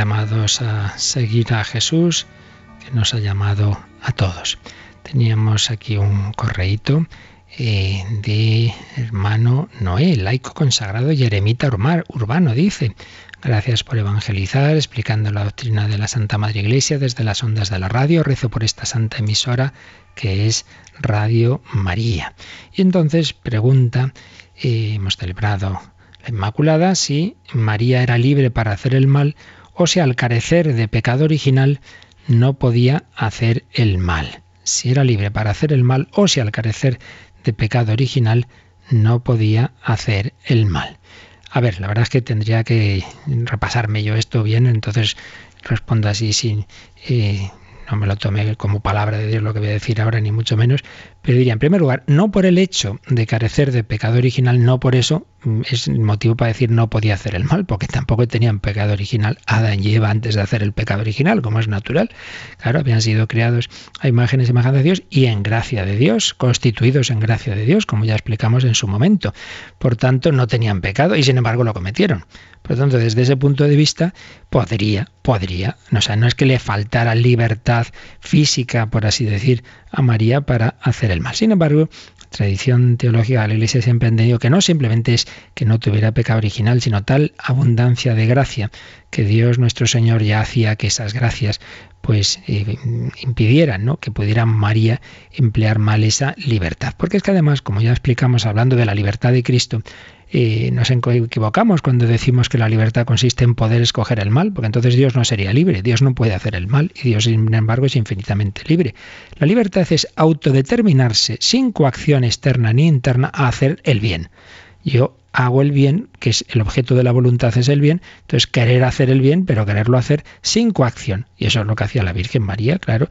llamados a seguir a Jesús, que nos ha llamado a todos. Teníamos aquí un correíto eh, de hermano Noé, laico consagrado y eremita urbano, dice. Gracias por evangelizar, explicando la doctrina de la Santa Madre Iglesia desde las ondas de la radio. Rezo por esta santa emisora que es Radio María. Y entonces pregunta, eh, hemos celebrado la Inmaculada, si María era libre para hacer el mal o si al carecer de pecado original no podía hacer el mal. Si era libre para hacer el mal o si al carecer de pecado original no podía hacer el mal. A ver, la verdad es que tendría que repasarme yo esto bien, entonces respondo así sin, eh, no me lo tome como palabra de Dios lo que voy a decir ahora, ni mucho menos, pero diría, en primer lugar, no por el hecho de carecer de pecado original, no por eso mm, es motivo para decir no podía hacer el mal, porque tampoco tenían pecado original Adán y Eva antes de hacer el pecado original, como es natural. Claro, habían sido creados a imágenes y imagen de Dios y en gracia de Dios, constituidos en gracia de Dios, como ya explicamos en su momento. Por tanto, no tenían pecado y sin embargo lo cometieron. Por tanto, desde ese punto de vista, podría, podría, o sea, no es que le faltara libertad física, por así decir, a María para hacer el mal. Sin embargo, tradición teológica de la Iglesia siempre ha entendido que no simplemente es que no tuviera pecado original, sino tal abundancia de gracia que Dios nuestro Señor ya hacía que esas gracias pues eh, impidieran ¿no? que pudiera María emplear mal esa libertad. Porque es que además, como ya explicamos hablando de la libertad de Cristo, y nos equivocamos cuando decimos que la libertad consiste en poder escoger el mal, porque entonces Dios no sería libre, Dios no puede hacer el mal y Dios sin embargo es infinitamente libre. La libertad es autodeterminarse sin coacción externa ni interna a hacer el bien. Yo hago el bien, que es el objeto de la voluntad es el bien, entonces querer hacer el bien, pero quererlo hacer sin coacción. Y eso es lo que hacía la Virgen María, claro,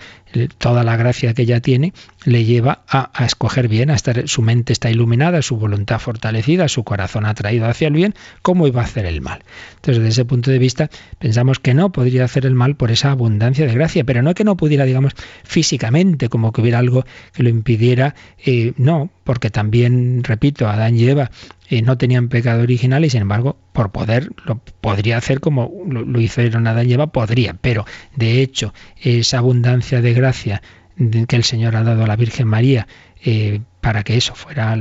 toda la gracia que ella tiene le lleva a, escoger bien, a estar, su mente está iluminada, su voluntad fortalecida, su corazón atraído hacia el bien, ¿cómo iba a hacer el mal? Entonces, desde ese punto de vista, pensamos que no podría hacer el mal por esa abundancia de gracia, pero no que no pudiera, digamos, físicamente, como que hubiera algo que lo impidiera, eh, no, porque también, repito, Adán y Eva eh, no tenían pecado original y sin embargo por poder lo podría hacer como lo, lo hicieron Adán y podría, pero de hecho esa abundancia de gracia que el Señor ha dado a la Virgen María eh, para que eso fuera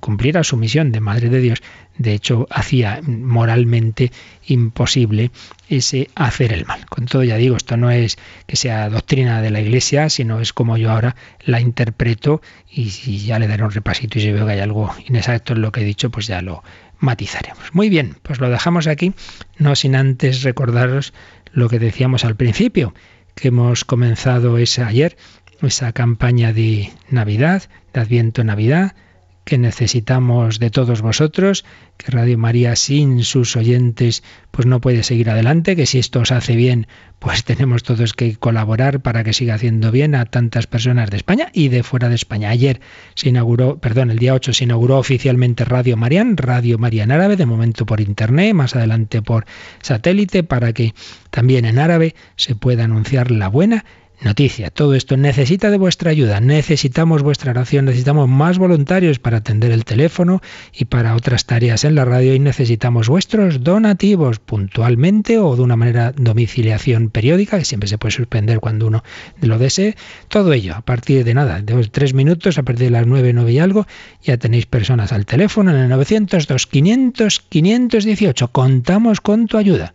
cumpliera su misión de Madre de Dios, de hecho hacía moralmente imposible ese hacer el mal. Con todo ya digo, esto no es que sea doctrina de la Iglesia, sino es como yo ahora la interpreto y si ya le daré un repasito y si veo que hay algo inexacto en lo que he dicho, pues ya lo matizaremos. Muy bien, pues lo dejamos aquí, no sin antes recordaros lo que decíamos al principio, que hemos comenzado ese ayer esa campaña de Navidad, de Adviento Navidad, que necesitamos de todos vosotros, que Radio María sin sus oyentes pues no puede seguir adelante, que si esto os hace bien, pues tenemos todos que colaborar para que siga haciendo bien a tantas personas de España y de fuera de España. Ayer se inauguró, perdón, el día 8 se inauguró oficialmente Radio Marian, Radio María en árabe, de momento por internet, más adelante por satélite, para que también en árabe se pueda anunciar la buena noticia. Todo esto necesita de vuestra ayuda, necesitamos vuestra oración, necesitamos más voluntarios para atender el teléfono y para otras tareas en la radio y necesitamos vuestros donativos puntualmente o de una manera domiciliación periódica, que siempre se puede suspender cuando uno lo desee. Todo ello a partir de nada, de tres minutos, a partir de las nueve, nueve y algo, ya tenéis personas al teléfono en el 902 500 518. Contamos con tu ayuda.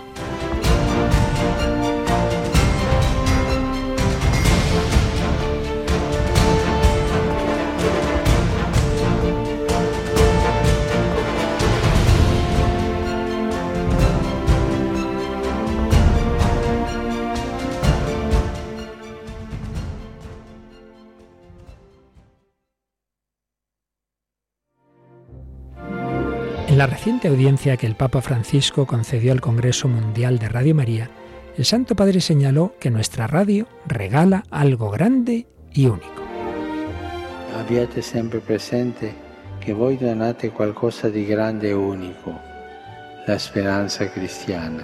La reciente audiencia que el Papa Francisco concedió al Congreso Mundial de Radio María, el Santo Padre señaló que nuestra radio regala algo grande y único. Abbiate sempre presente que voi donate qualcosa di grande e unico, la esperanza cristiana.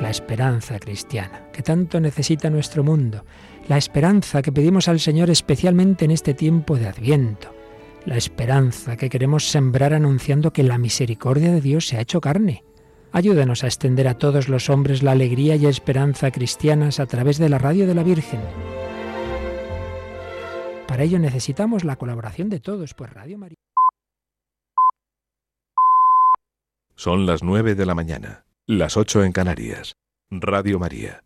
La esperanza cristiana, que tanto necesita nuestro mundo, la esperanza que pedimos al Señor especialmente en este tiempo de Adviento, la esperanza que queremos sembrar anunciando que la misericordia de Dios se ha hecho carne. Ayúdanos a extender a todos los hombres la alegría y esperanza cristianas a través de la radio de la Virgen. Para ello necesitamos la colaboración de todos, pues Radio María. Son las nueve de la mañana, las ocho en Canarias. Radio María